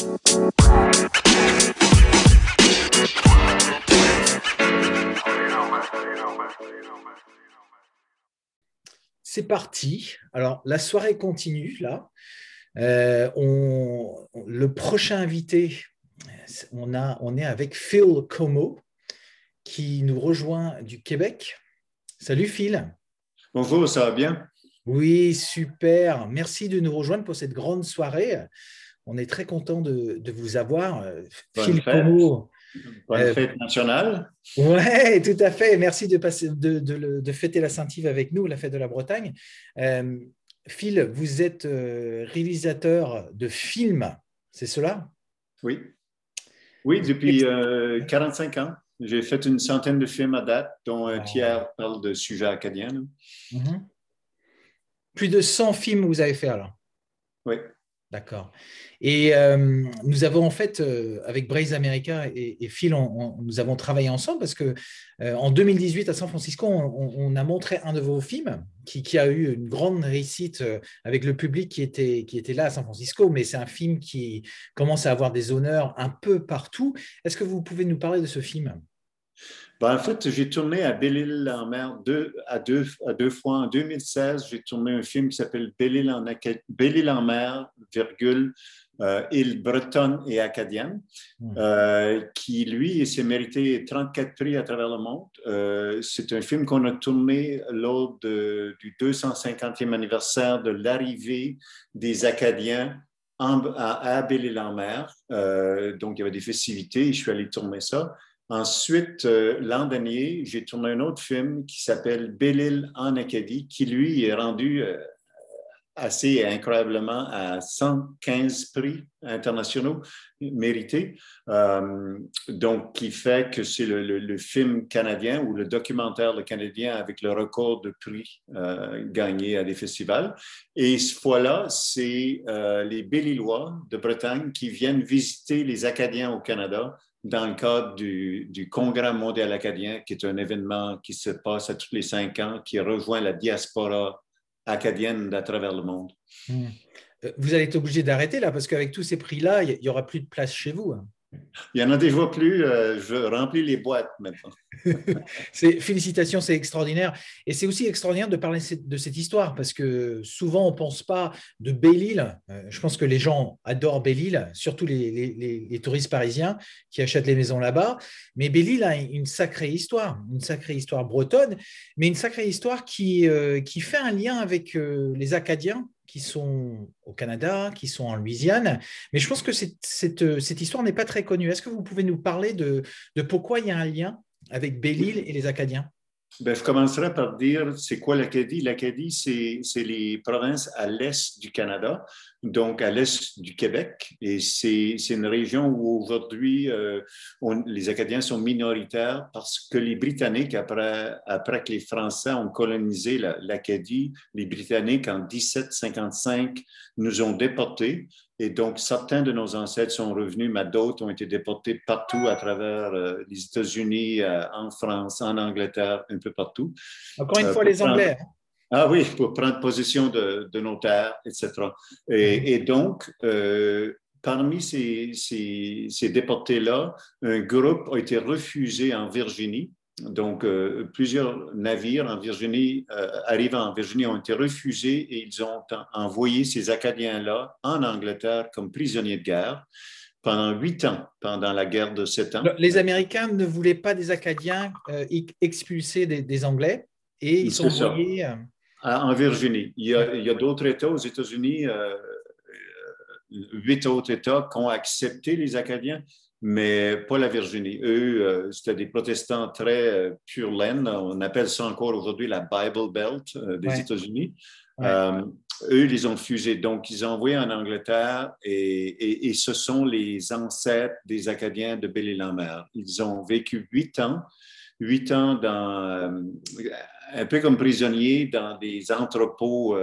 C'est parti. Alors, la soirée continue là. Euh, on, le prochain invité, on, a, on est avec Phil Como, qui nous rejoint du Québec. Salut Phil. Bonjour, ça va bien? Oui, super. Merci de nous rejoindre pour cette grande soirée. On est très content de, vous avoir. Phil Como. Bonne euh, fête nationale. Oui, tout à fait. Merci de, passer, de, fêter la Saint-Yves avec nous, la fête de la Bretagne. Euh, Phil, vous êtes euh, réalisateur de films, c'est cela? Oui. Oui, depuis 45 ans. J'ai fait une centaine de films à date, dont un tiers parle de sujets acadiens. Mhm. Plus de 100 films vous avez fait alors? Oui. D'accord. Et euh, nous avons en fait, euh, avec Braze America et, Phil, nous avons travaillé ensemble parce que euh, en 2018 à San Francisco, on, a montré un de vos films qui, a eu une grande réussite avec le public qui était, qui était là à San Francisco, mais c'est un film qui commence à avoir des honneurs un peu partout. Est-ce que vous pouvez nous parler de ce film? Ben, en fait, j'ai tourné à Belle-Île-en-Mer deux, à, deux, à deux fois. En 2016, j'ai tourné un film qui s'appelle Belle-Île-en-Mer, virgule, euh, île bretonne et acadienne, hmm. euh, qui, lui, s'est mérité 34 prix à travers le monde. Euh, c'est un film qu'on a tourné lors de, du 250e anniversaire de l'arrivée des Acadiens à, à Belle-Île-en-Mer. donc, il y avait des festivités et je suis allé tourner ça. Ensuite, euh, l'an dernier, j'ai tourné un autre film qui s'appelle Belle-Île en Acadie, qui lui est rendu euh, assez incroyablement à 115 prix internationaux mérités. Euh, donc, qui fait que c'est le, film canadien ou le documentaire le canadien avec le record de prix gagné à des festivals. Et ce fois-là, c'est les Belle-Îlois de Bretagne qui viennent visiter les Acadiens au Canada dans le cadre du, Congrès mondial acadien, qui est un événement qui se passe à tous les cinq ans, qui rejoint la diaspora acadienne à travers le monde. Hmm. Euh, vous allez être obligé d'arrêter là, parce qu'avec tous ces prix-là, il n'y aura plus de place chez vous. Hein. Il y en a déjà plus. Euh, je remplis les boîtes maintenant. félicitations, c'est extraordinaire. Et c'est aussi extraordinaire de parler de cette histoire parce que souvent on ne pense pas de Belle-Île. Euh, je pense que les gens adorent Belle-Île, surtout les, touristes parisiens qui achètent les maisons là-bas. Mais Belle-Île a une sacrée histoire, une sacrée histoire bretonne, mais une sacrée histoire qui, euh, qui fait un lien avec les Acadiens qui sont au Canada, qui sont en Louisiane. Mais je pense que cette, cette, histoire n'est pas très connue. Est-ce que vous pouvez nous parler de, de pourquoi il y a un lien avec Belle-Île et les Acadiens? Ben, je commencerai par dire c'est quoi l'Acadie? L'Acadie, c'est les provinces à l'est du Canada, donc à l'est du Québec. Et c'est une région où aujourd'hui, euh, les Acadiens sont minoritaires parce que les Britanniques, après, après que les Français ont colonisé l'Acadie, les Britanniques, en 1755, nous ont déportés. Et donc, certains de nos ancêtres sont revenus, mais d'autres ont été déportés partout à travers euh, les États-Unis, euh, en France, en Angleterre, un peu partout. Encore une euh, fois, les Anglais. Hein. Ah oui, pour prendre possession de, nos terres, etc. Et, mhm. donc, parmi ces, ces déportés-là, un groupe a été refusé en Virginie donc, euh, plusieurs navires en Virginie, euh, arrivant en Virginie, ont été refusés et ils ont envoyé ces Acadiens-là en Angleterre comme prisonniers de guerre pendant huit ans, pendant la guerre de sept ans. Les Américains ne voulaient pas des Acadiens euh, expulsés des, Anglais et ils sont envoyés. En Virginie. Il y a, d'autres États aux États-Unis, huit autres États qui ont accepté les Acadiens, mais pas la Virginie. Eux, euh, c'était des protestants très euh, pure laine. On appelle ça encore aujourd'hui la Bible Belt euh, des États-Unis. eux, ils ont fusé. Donc, ils ont envoyé en Angleterre et, et, ce sont les ancêtres des Acadiens de Belle-Île-en-Mer. Ils ont vécu huit ans, huit ans dans, un peu comme prisonniers dans des entrepôts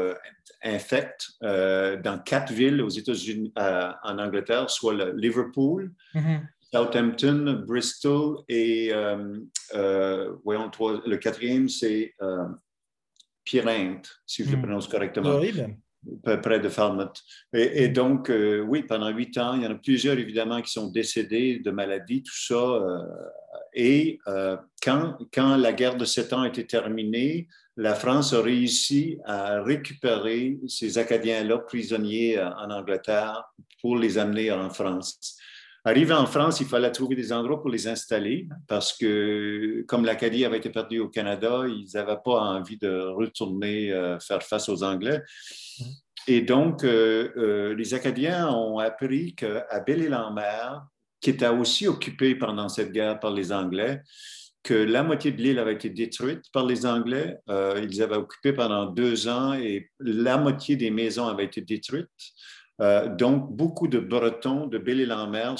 infects euh, dans quatre villes aux États-Unis, euh, en Angleterre, soit le Liverpool, mm-hmm. Southampton, Bristol et, euh, voyons, le quatrième, c'est Pyrinthe, si je le mm. prononce correctement. Horrible. près de Falmouth. Et, donc, oui, pendant huit ans, il y en a plusieurs, évidemment, qui sont décédés de maladies, tout ça. Et quand, quand la guerre de sept ans été terminée, la France a réussi à récupérer ces Acadiens-là prisonniers en Angleterre pour les amener en France. Arrivé en France, il fallait trouver des endroits pour les installer parce que, comme l'Acadie avait été perdue au Canada, ils n'avaient pas envie de retourner euh, faire face aux Anglais. Mm-hmm. Et donc, euh, euh, les Acadiens ont appris qu'à Belle-Île-en-Mer, qui était aussi occupée pendant cette guerre par les Anglais, que la moitié de l'île avait été détruite par les Anglais. ils avaient occupé pendant deux ans et la moitié des maisons avaient été détruites. Euh, donc, beaucoup de Bretons de Belle-Île-en-Mer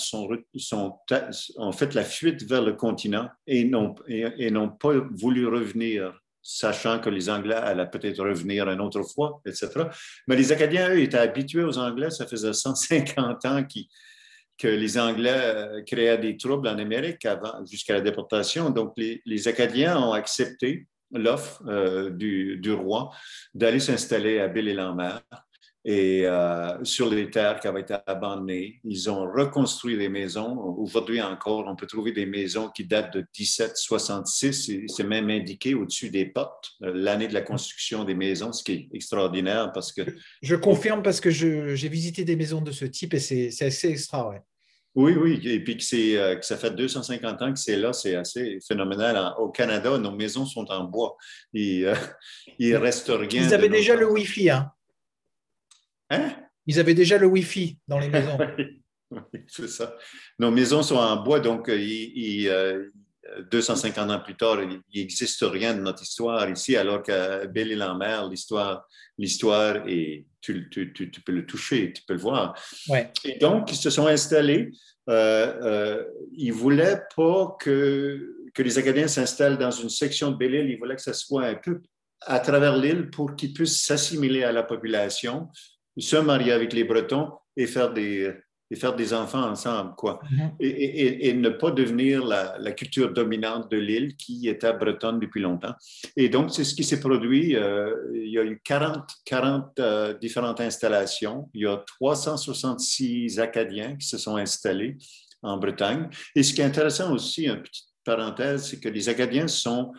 ont fait la fuite vers le continent et n'ont pas voulu revenir, sachant que les Anglais allaient peut-être revenir une autre fois, etc. Mais les Acadiens, eux, étaient habitués aux Anglais. Ça faisait 150 ans que les Anglais euh, créaient des troubles en Amérique avant, jusqu'à la déportation. Donc, les, Acadiens ont accepté l'offre euh, du, roi d'aller s'installer à Belle-Île-en-Mer et euh, sur les terres qui avaient été abandonnées. Ils ont reconstruit les maisons. Aujourd'hui encore, on peut trouver des maisons qui datent de 1766. C'est même indiqué au-dessus des portes euh, l'année de la construction des maisons, ce qui est extraordinaire parce que... Je confirme parce que j'ai visité des maisons de ce type et c'est assez extra, Oui, oui, et puis que, euh, que, ça fait 250 ans que c'est là, c'est assez phénoménal. Au Canada, nos maisons sont en bois. Il ne reste rien. Ils avaient déjà le Wi-Fi, hein? Hein? Ils avaient déjà le Wi-Fi dans les maisons. oui, c'est ça. Nos maisons sont en bois, donc euh, il, 250 euh, ans plus tard, il n'existe rien de notre histoire ici, alors qu'à Belle-Île-en-Mer, l'histoire, l'histoire est, tu, tu, tu, peux le toucher, tu peux le voir. Ouais. Et donc, ils se sont installés. Euh, ils ne voulaient pas que, que les Acadiens s'installent dans une section de Belle-Île. Ils voulaient que ça soit un peu à travers l'île pour qu'ils puissent s'assimiler à la population se marier avec les Bretons et faire des, et faire des enfants ensemble, quoi. Mm-hmm. et, et, ne pas devenir la, la culture dominante de l'île qui était bretonne depuis longtemps. Et donc, c'est ce qui s'est produit. Euh, il y a eu 40, 40 euh, différentes installations. Il y a 366 Acadiens qui se sont installés en Bretagne. Et ce qui est intéressant aussi, une petite parenthèse, c'est que les Acadiens sont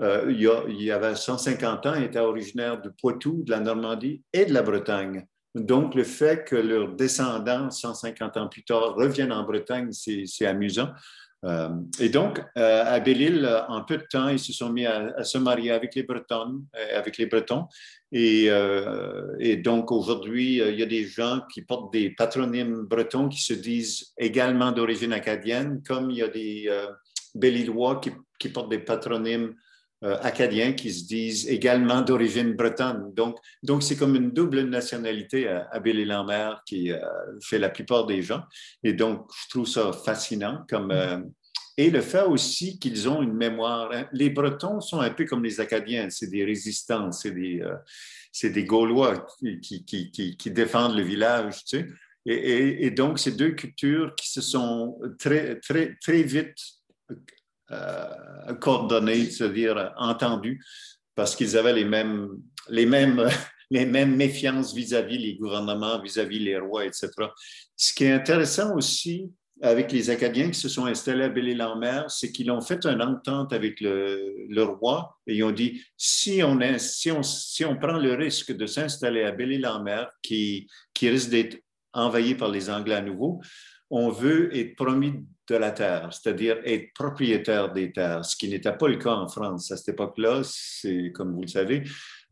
euh, il, y a, il, y avait 150 ans, étaient originaires du Poitou, de la Normandie et de la Bretagne. Donc, le fait que leurs descendants, 150 ans plus tard, reviennent en Bretagne, c'est amusant. Euh, et donc, euh, à Belle-Île, en peu de temps, ils se sont mis à, se marier avec les Bretons. Euh, avec les Bretons. Et, et donc, aujourd'hui, il y a des gens qui portent des patronymes bretons qui se disent également d'origine acadienne, comme il y a des Belle-Îlois qui, qui, portent des patronymes euh, acadiens qui se disent également d'origine bretonne. Donc, donc c'est comme une double nationalité à, à Belle-Île-en-Mer qui euh, fait la plupart des gens. Et donc, je trouve ça fascinant. Comme, euh, et le fait aussi qu'ils ont une mémoire. Hein. Les Bretons sont un peu comme les Acadiens, c'est des résistants, c'est des, des Gaulois qui, qui, qui, qui, défendent le village. Tu sais. et, et, et donc, ces deux cultures qui se sont très, très, très vite coordonnés, c'est-à-dire entendus, parce qu'ils avaient les mêmes, les mêmes, les mêmes méfiances vis-à-vis les gouvernements, vis-à-vis les rois, etc. Ce qui est intéressant aussi avec les Acadiens qui se sont installés à Belle-Île-en-Mer, c'est qu'ils ont fait une entente avec le, roi et ils ont dit si on, si on, si on prend le risque de s'installer à Belle-Île-en-Mer, qui, qui risque d'être envahi par les Anglais à nouveau, on veut être promis de la terre, c'est-à-dire être propriétaire des terres, ce qui n'était pas le cas en France. À cette époque-là, c'est comme vous le savez,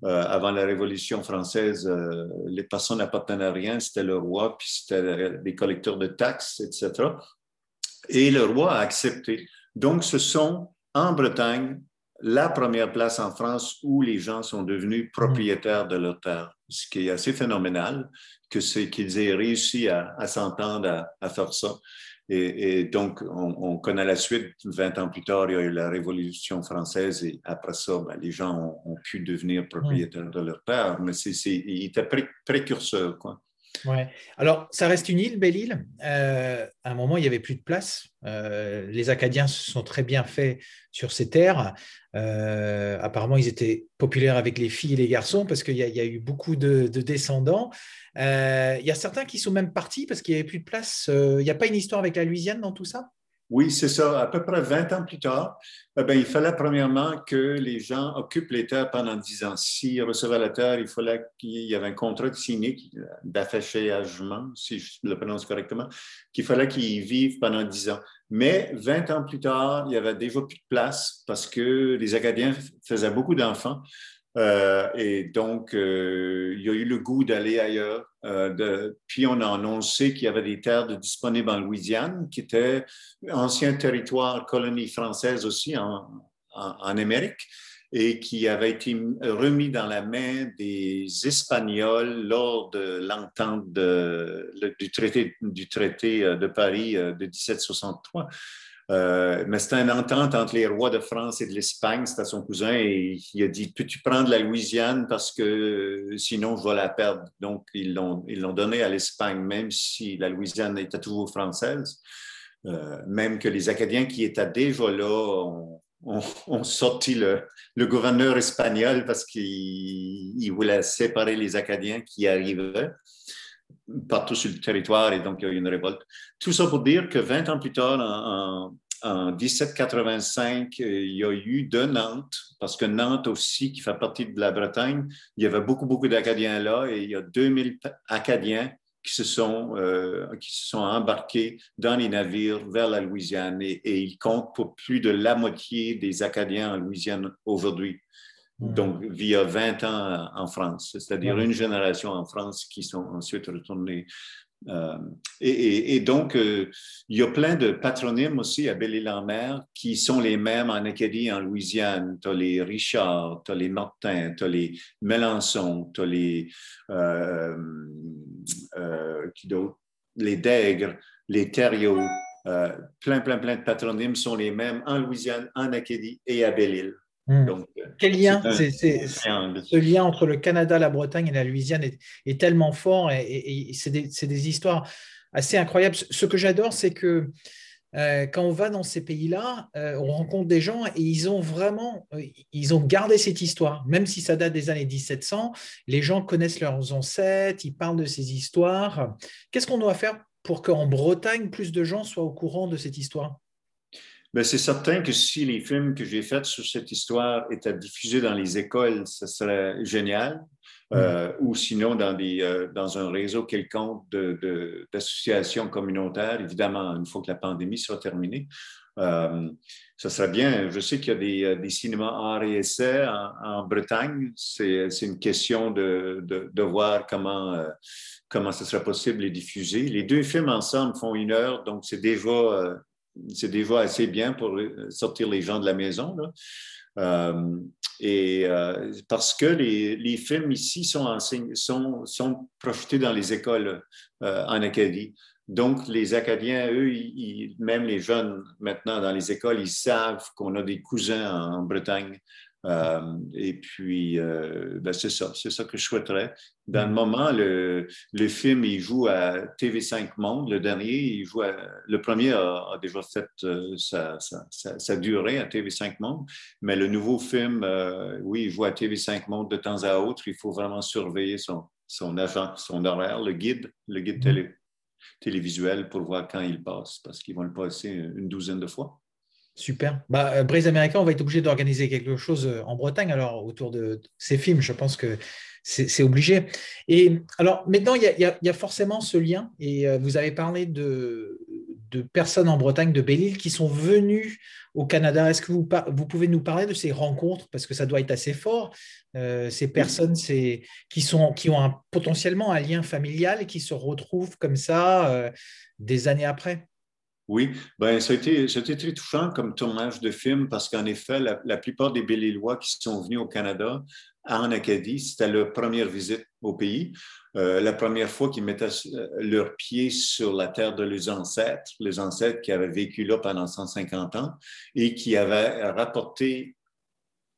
euh, avant la Révolution française, euh, les personnes n'appartenaient à rien, c'était le roi, puis c'était des collecteurs de taxes, etc. Et le roi a accepté. Donc, ce sont en Bretagne la première place en France où les gens sont devenus propriétaires de leurs terres, ce qui est assez phénoménal que c'est qu'ils aient réussi à, s'entendre à, faire ça. Et, donc, on, connaît la suite. 20 ans plus tard, il y a eu la Révolution française et après ça, ben, les gens ont, pu devenir propriétaires de leur terre. Mais c'est, ils étaient précurseurs. Quoi. Alors, ça reste une île, belle île. Euh, à un moment, il n'y avait plus de place. Euh, les Acadiens se sont très bien faits sur ces terres. Euh, apparemment, ils étaient populaires avec les filles et les garçons parce qu'il y, a eu beaucoup de, de descendants. il y a certains qui sont même partis parce qu'il n'y avait plus de place. Il n'y a pas une histoire avec la Louisiane dans tout ça? Oui, c'est ça. À peu près 20 ans plus tard, eh il fallait premièrement que les gens occupent les terres pendant 10 ans. S'ils recevaient la terre, il fallait qu'il y avait un contrat signé d'affachagement, si je le prononce correctement, qu'il fallait qu'ils vivent pendant 10 ans. Mais 20 ans plus tard, il y avait déjà plus de place parce que les Acadiens faisaient beaucoup d'enfants. Euh, et donc, euh, il y a eu le goût d'aller ailleurs. Euh, puis, on a annoncé qu'il y avait des terres disponibles en Louisiane, qui était ancien territoire colonie française aussi en, Amérique, et qui avait été remis dans la main des Espagnols lors de l'entente du traité, du traité de Paris de 1763. Euh, mais c'était une entente entre les rois de France et de l'Espagne. C'était son cousin et il a dit Peux-tu prendre la Louisiane parce que sinon je vais la perdre. Donc ils l'ont, ils l'ont donné à l'Espagne, même si la Louisiane était toujours française. Euh, même que les Acadiens qui étaient déjà là ont, sorti le, gouverneur espagnol parce qu'il voulait séparer les Acadiens qui arrivaient partout sur le territoire et donc il y a eu une révolte. Tout ça pour dire que 20 ans plus tard, en, 1785, euh, il y a eu de Nantes, parce que Nantes aussi, qui fait partie de la Bretagne, il y avait beaucoup, beaucoup d'Acadiens là et il y a 2000 Acadiens qui se sont, euh, qui se sont embarqués dans les navires vers la Louisiane et, et ils comptent pour plus de la moitié des Acadiens en Louisiane aujourd'hui. Donc, via 20 ans en France, c'est-à-dire une génération en France qui sont ensuite retournés. Euh, et, donc, euh, il y a plein de patronymes aussi à Belle-Île-en-Mer qui sont les mêmes en Acadie, en Louisiane. Tu as les Richard, tu as les Martin, tu as les Melançon, tu as les, euh, les Dègres, les Thériault. plein, plein, plein de patronymes sont les mêmes en Louisiane, en Acadie et à Belle-Île. Hmm. Euh, Quel lien Ce lien entre le Canada, la Bretagne et la Louisiane est, tellement fort et, c'est des, histoires assez incroyables. Ce que j'adore, c'est que euh, quand on va dans ces pays-là, euh, on rencontre des gens et ils ont vraiment, ils ont gardé cette histoire, même si ça date des années 1700. Les gens connaissent leurs ancêtres, ils parlent de ces histoires. Qu'est-ce qu'on doit faire pour qu'en Bretagne, plus de gens soient au courant de cette histoire? C'est certain que si les films que j'ai faits sur cette histoire étaient diffusés dans les écoles, ce serait génial. Mm. Euh, ou sinon dans, des, euh, dans un réseau quelconque d'associations communautaires, évidemment, une fois que la pandémie sera terminée. Euh, ça serait bien. Je sais qu'il y a des, des cinémas art et essai en, Bretagne. C'est une question de, de, de voir comment, comment ce serait possible de les diffuser. Les deux films ensemble font une heure, donc c'est déjà c'est déjà assez bien pour sortir les gens de la maison. Euh, et euh, parce que les, films ici sont, sont, sont, projetés dans les écoles euh, en Acadie. Donc, les Acadiens, eux, même les jeunes maintenant dans les écoles, ils savent qu'on a des cousins en Bretagne. Euh, et puis, euh, ben, c'est ça, c'est ça que je souhaiterais. Dans le mm. moment, le, le, film, il joue à TV5 Monde, le dernier, il joue le premier a, déjà fait euh, sa, sa, sa, durée à TV5 Monde, mais le nouveau film, oui, il joue à TV5 Monde de temps à autre. Il faut vraiment surveiller son, son agent, son horaire, le guide, le guide mm. télé, télévisuel pour voir quand il passe, parce qu'ils vont le passer une douzaine de fois. Super. Bah, euh, Braise Américain, on va être obligé d'organiser quelque chose euh, en Bretagne alors autour de ces films. Je pense que c'est obligé. Et alors maintenant, il y, a, forcément ce lien. Et euh, vous avez parlé de, personnes en Bretagne, de Belle-Île, qui sont venues au Canada. Est-ce que vous, vous, pouvez nous parler de ces rencontres? Parce que ça doit être assez fort. ces personnes qui, sont, qui ont potentiellement un lien familial et qui se retrouvent comme ça des années après. Oui, ben, ça, a été, très touchant comme tournage de film parce qu'en effet, la, plupart des Belle-Îlois qui sont venus au Canada, en Acadie, c'était leur première visite au pays. Euh, la première fois qu'ils mettaient euh, leurs pieds sur la terre de leurs ancêtres, les ancêtres qui avaient vécu là pendant 150 ans et qui avaient rapporté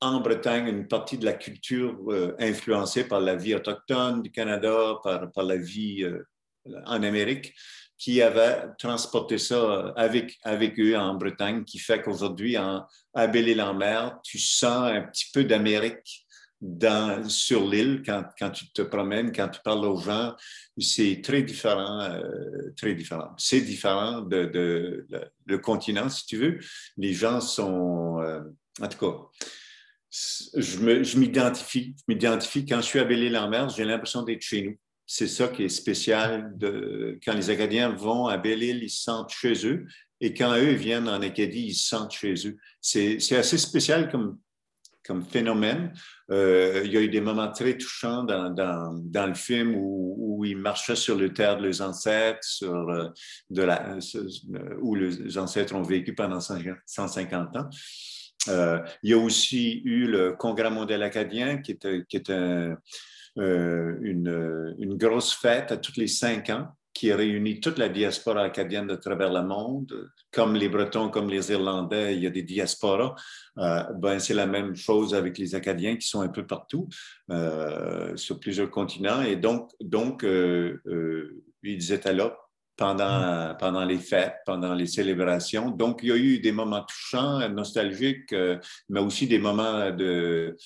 en Bretagne une partie de la culture euh, influencée par la vie autochtone du Canada, par la vie en Amérique qui avaient transporté ça avec, avec eux en Bretagne, qui fait qu'aujourd'hui, à Belle-Île-en-Mer, tu sens un petit peu d'Amérique sur l'île quand, quand, tu te promènes, quand tu parles aux gens. C'est très différent, euh, très différent. C'est différent de, de, le continent, si tu veux. Les gens sont, euh, en tout cas, je m'identifie. Je m'identifie quand je suis à Belle-Île-en-Mer, j'ai l'impression d'être chez nous. C'est ça qui est spécial. De, quand les Acadiens vont à Belle-Île, ils se sentent chez eux. Et quand eux viennent en Acadie, ils se sentent chez eux. C'est assez spécial comme, comme phénomène. Euh, il y a eu des moments très touchants dans, dans, le film où, ils marchaient sur le terre de leurs ancêtres, sur, euh, de la, euh, où les ancêtres ont vécu pendant 150 ans. Il y a aussi eu le Congrès mondial acadien, qui est, qui est un, euh, une, une, grosse fête à tous les cinq ans qui réunit toute la diaspora acadienne de travers le monde. Comme les Bretons, comme les Irlandais, il y a des diasporas. Euh, ben, c'est la même chose avec les Acadiens qui sont un peu partout, euh, sur plusieurs continents. Et donc, donc euh, euh ils étaient là pendant, mm. pendant les fêtes, pendant les célébrations. Donc, il y a eu des moments touchants, nostalgiques, euh, mais aussi des moments de,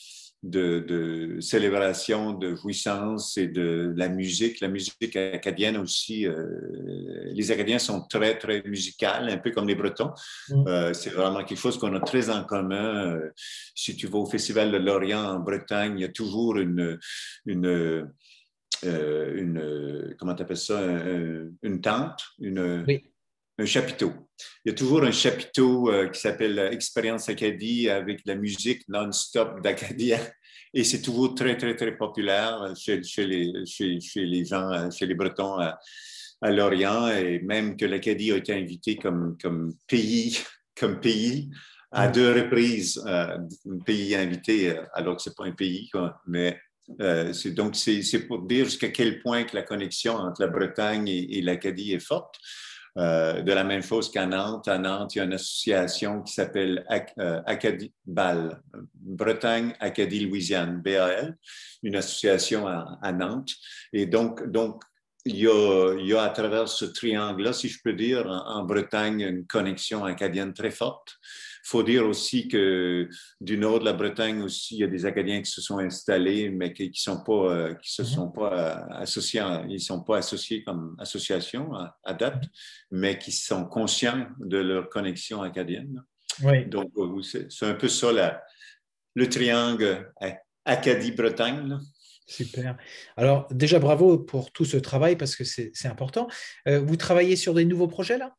de, de, célébration, de jouissance et de, la musique. La musique acadienne aussi, euh, les Acadiens sont très, très musicales, un peu comme les Bretons. Mm. Euh, c'est vraiment quelque chose qu'on a très en commun. Euh, si tu vas au Festival de Lorient en Bretagne, il y a toujours une, une, euh, une comment tu appelles ça, une tente, une, un chapiteau. Il y a toujours un chapiteau euh, qui s'appelle Expérience Acadie avec la musique non-stop d'Acadie. Et c'est toujours très, très, très populaire chez, chez, les, chez, chez, les gens, chez les Bretons à, à Lorient. Et même que l'Acadie a été invitée comme, comme pays, comme pays à deux reprises, euh, un pays invité, euh, alors que ce n'est pas un pays, quoi, mais euh, donc, c'est pour dire jusqu'à quel point que la connexion entre la Bretagne et, l'Acadie est forte. Euh, de la même chose qu'à Nantes. À Nantes, il y a une association qui s'appelle euh, Acadie Bretagne, Acadie, Louisiane, BAL, une association à, Nantes. Et donc il y, a, il y a à travers ce triangle-là, si je peux dire, en Bretagne, une connexion acadienne très forte. Il faut dire aussi que du nord de la Bretagne aussi, il y a des Acadiens qui se sont installés, mais qui ne sont pas, euh, qui se mhm. sont pas euh, associés, ils sont pas associés comme association à, date, mais qui sont conscients de leur connexion acadienne. Oui. Donc, euh, c'est un peu ça le triangle Acadie-Bretagne. Super. Alors déjà bravo pour tout ce travail parce que c'est important. vous travaillez sur des nouveaux projets là?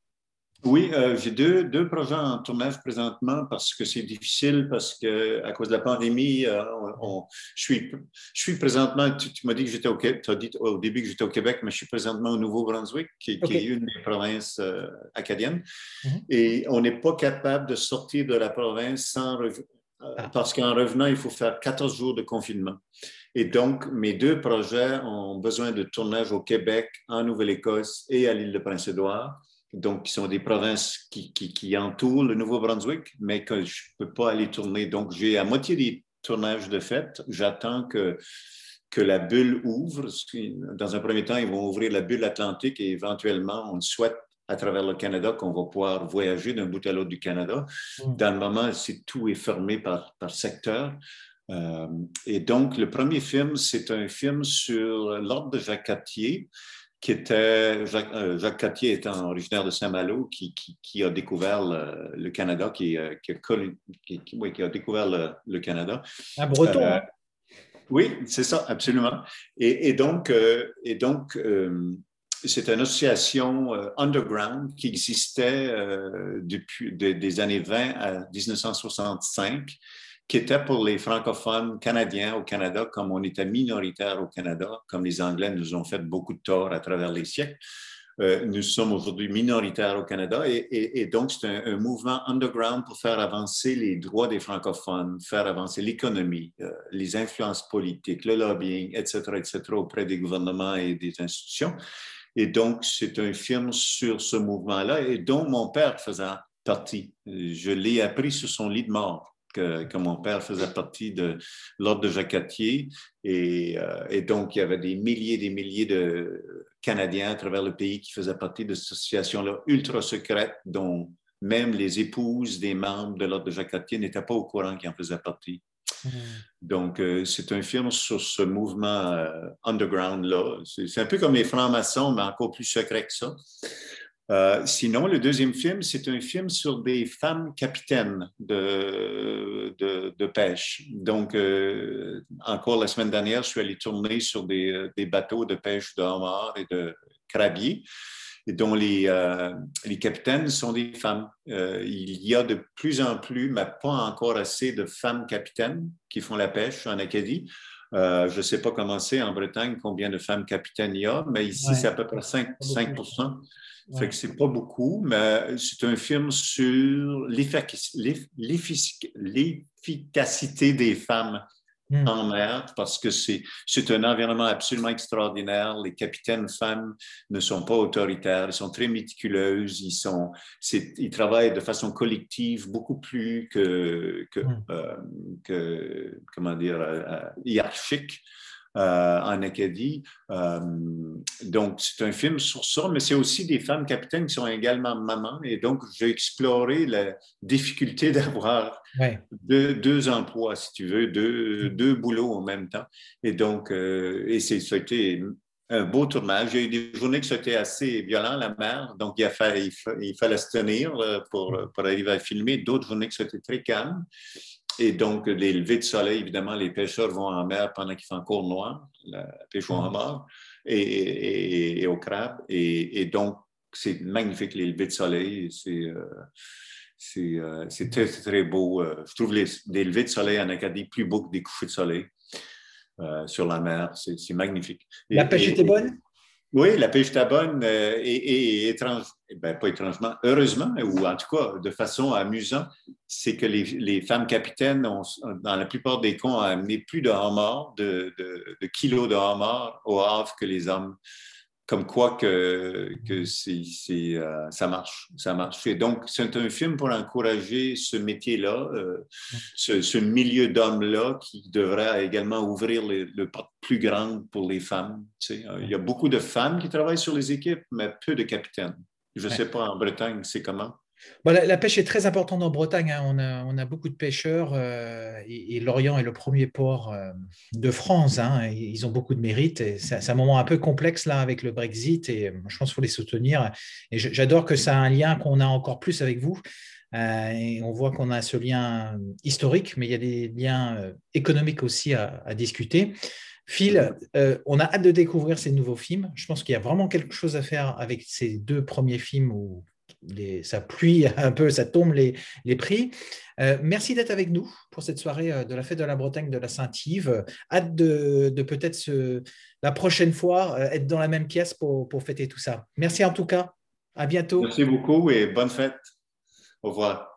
Oui, euh, j'ai deux, deux, projets en tournage présentement parce que c'est difficile, parce que à cause de la pandémie, euh, on, je, suis, je suis présentement, tu, m'as dit que j'étais au Québec, tu as dit au début que j'étais au Québec, mais je suis présentement au Nouveau-Brunswick, qui, est une des provinces euh, acadiennes. Mhm. Et on n'est pas capable de sortir de la province sans ah. parce qu'en revenant, il faut faire 14 jours de confinement. Et donc, mes deux projets ont besoin de tournage au Québec, en Nouvelle-Écosse et à l'île de Prince-Édouard donc qui sont des provinces qui, entourent le Nouveau-Brunswick, mais que je ne peux pas aller tourner. Donc, j'ai à moitié des tournages de fait. J'attends que, que la bulle ouvre. Dans un premier temps, ils vont ouvrir la bulle atlantique et éventuellement, on souhaite à travers le Canada qu'on va pouvoir voyager d'un bout à l'autre du Canada. Mm. Dans le moment, c'est tout est fermé par, par secteur. Euh, et donc, le premier film, c'est un film sur l'ordre de Jacques Cartier qui était, Jacques, euh, Jacques Cartier étant originaire de Saint-Malo, qui, qui, a découvert le, Canada, qui, euh, qui, a, oui, a, découvert le, Canada. Un breton. Hein? oui, c'est ça, absolument. Et, et donc, et donc c'est une association underground qui existait depuis des années 20 à 1965 qui était pour les francophones canadiens au Canada, comme on était minoritaire au Canada, comme les Anglais nous ont fait beaucoup de tort à travers les siècles. Euh, nous sommes aujourd'hui minoritaires au Canada et, donc c'est un, mouvement underground pour faire avancer les droits des francophones, faire avancer l'économie, euh, les influences politiques, le lobbying, etc., etc., auprès des gouvernements et des institutions. Et donc, c'est un film sur ce mouvement-là et dont mon père faisait partie. Je l'ai appris sur son lit de mort que, mon père faisait partie de l'ordre de Jacatier. Et, euh, et, donc, il y avait des milliers et des milliers de Canadiens à travers le pays qui faisaient partie de cette association-là ultra secrète, dont même les épouses des membres de l'ordre de Jacatier n'étaient pas au courant qu'ils en faisaient partie. Hmm. Donc, euh, c'est un film sur ce mouvement euh, underground-là. C'est un peu comme les francs-maçons, mais encore plus secret que ça. Euh, sinon, le deuxième film, c'est un film sur des femmes capitaines de, de, pêche. Donc, euh, encore la semaine dernière, je suis allé tourner sur des, des bateaux de pêche de homards et de crabiers, dont les, euh, les capitaines sont des femmes. il y a de plus en plus, mais pas encore assez, de femmes capitaines qui font la pêche en Acadie. je ne sais pas comment c'est en Bretagne, combien de femmes capitaines il y a, mais ici, c'est à peu près 5, 5 fait que c'est pas beaucoup, mais c'est un film sur l'efficacité des femmes hmm. en mer parce que c'est un environnement absolument extraordinaire. Les capitaines femmes ne sont pas autoritaires, elles sont très méticuleuses, ils, sont, ils travaillent de façon collective beaucoup plus que, que, hmm. euh, comment dire, euh, euh, hiérarchique. Euh, en Acadie. Euh, donc, c'est un film sur ça, mais c'est aussi des femmes capitaines qui sont également mamans. Et donc, j'ai exploré la difficulté d'avoir deux, emplois, si tu veux, deux, mm. deux boulots en même temps. Et donc, euh, et c'est, ça a été un beau tournage. A eu des journées qui été assez violentes, la mer, donc il, a fallu, il, fallait se tenir pour, mm. pour arriver à filmer. D'autres journées qui été très calmes. Et donc, les levées de soleil, évidemment, les pêcheurs vont en mer pendant qu'il fait encore noir, la pêche au homard et, au crabe. Et, donc, c'est magnifique, les levées de soleil. C'est euh, euh, très, très beau. Euh, je trouve les, les levées de soleil en Acadie plus beaux que des couchers de soleil sur la mer. C'est magnifique. La pêche était bonne? Oui, la pêche était bonne et, étrange, ben, pas étrangement, heureusement, ou en tout cas de façon amusante, c'est que les, femmes capitaines, ont, dans la plupart des cas, ont amené plus de homards, de, de, kilos de homards au Havre que les hommes comme quoi que, euh, ça marche, ça marche. Et donc, c'est un film pour encourager ce métier-là, euh, ce, milieu d'hommes-là qui devrait également ouvrir le porte plus grande pour les femmes. Il y a beaucoup de femmes qui travaillent sur les équipes, mais peu de capitaines. Je ne sais pas en Bretagne, c'est comment? La, pêche est très importante en Bretagne. Hein. On, a, beaucoup de pêcheurs euh, et, Lorient est le premier port euh, de France. Hein. Ils ont beaucoup de mérite. C'est un moment un peu complexe là avec le Brexit et euh, je pense qu'il faut les soutenir. Et j'adore que ça a un lien qu'on a encore plus avec vous. on voit qu'on a ce lien historique, mais il y a des liens économiques aussi à, à discuter. Phil, on a hâte de découvrir ces nouveaux films. Je pense qu'il y a vraiment quelque chose à faire avec ces deux premiers films où ça pluie un peu, ça tombe les, prix. Euh, merci d'être avec nous pour cette soirée euh, de la fête de la Bretagne de la Saint-Yves. Hâte de, peut-être la prochaine fois euh, être dans la même pièce pour, pour fêter tout ça. Merci en tout cas. À bientôt. Merci beaucoup et bonne fête. Au revoir.